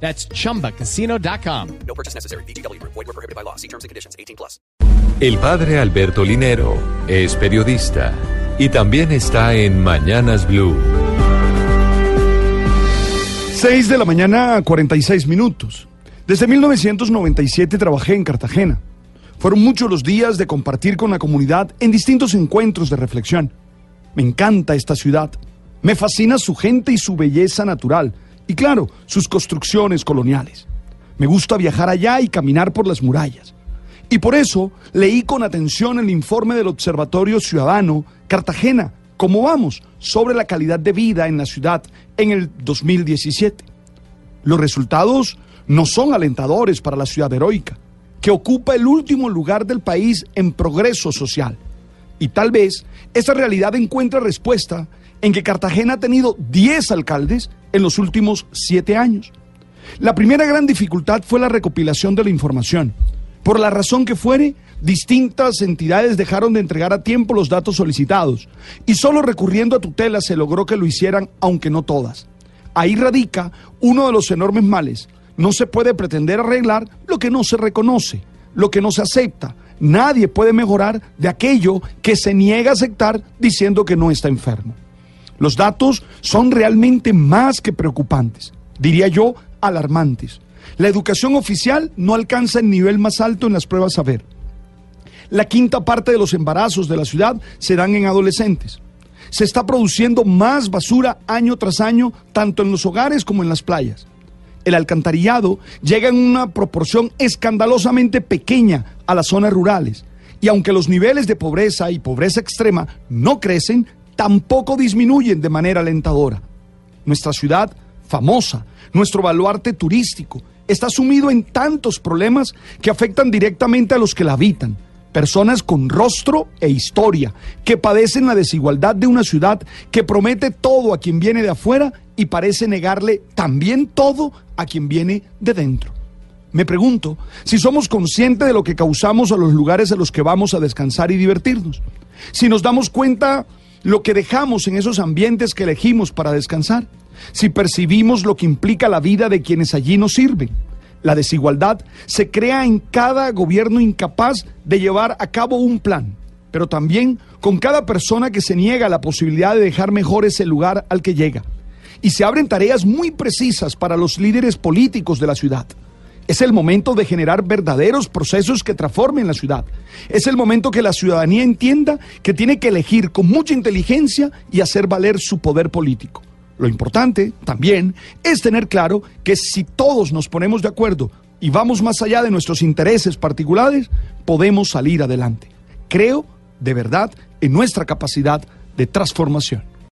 That's chumbacasino.com. No purchase necessary. BGW. Void were prohibited by law. See terms and conditions. 18 plus. El padre Alberto Linero es periodista y también está en Mañanas Blue. 6 de la mañana, 46 minutos. Desde 1997 trabajé en Cartagena. Fueron muchos los días de compartir con la comunidad en distintos encuentros de reflexión. Me encanta esta ciudad. Me fascina su gente y su belleza natural. Y claro, sus construcciones coloniales. Me gusta viajar allá y caminar por las murallas. Y por eso leí con atención el informe del Observatorio Ciudadano Cartagena, ¿Cómo vamos? sobre la calidad de vida en la ciudad en el 2017. Los resultados no son alentadores para la ciudad heroica, que ocupa el último lugar del país en progreso social. Y tal vez esta realidad encuentra respuesta en que Cartagena ha tenido 10 alcaldes en los últimos 7 años. La primera gran dificultad fue la recopilación de la información. Por la razón que fuere, distintas entidades dejaron de entregar a tiempo los datos solicitados y solo recurriendo a tutela se logró que lo hicieran, aunque no todas. Ahí radica uno de los enormes males. No se puede pretender arreglar lo que no se reconoce, lo que no se acepta. Nadie puede mejorar de aquello que se niega a aceptar diciendo que no está enfermo. Los datos son realmente más que preocupantes, diría yo, alarmantes. La educación oficial no alcanza el nivel más alto en las pruebas saber. La quinta parte de los embarazos de la ciudad se dan en adolescentes. Se está produciendo más basura año tras año, tanto en los hogares como en las playas. El alcantarillado llega en una proporción escandalosamente pequeña a las zonas rurales. Y aunque los niveles de pobreza y pobreza extrema no crecen, tampoco disminuyen de manera alentadora. Nuestra ciudad, famosa, nuestro baluarte turístico, está sumido en tantos problemas que afectan directamente a los que la habitan. Personas con rostro e historia, que padecen la desigualdad de una ciudad que promete todo a quien viene de afuera y parece negarle también todo a quien viene de dentro. Me pregunto si somos conscientes de lo que causamos a los lugares a los que vamos a descansar y divertirnos. Si nos damos cuenta lo que dejamos en esos ambientes que elegimos para descansar. Si percibimos lo que implica la vida de quienes allí nos sirven. La desigualdad se crea en cada gobierno incapaz de llevar a cabo un plan, pero también con cada persona que se niega la posibilidad de dejar mejor ese lugar al que llega. Y se abren tareas muy precisas para los líderes políticos de la ciudad. Es el momento de generar verdaderos procesos que transformen la ciudad. Es el momento que la ciudadanía entienda que tiene que elegir con mucha inteligencia y hacer valer su poder político. Lo importante también es tener claro que si todos nos ponemos de acuerdo y vamos más allá de nuestros intereses particulares, podemos salir adelante. Creo de verdad en nuestra capacidad de transformación.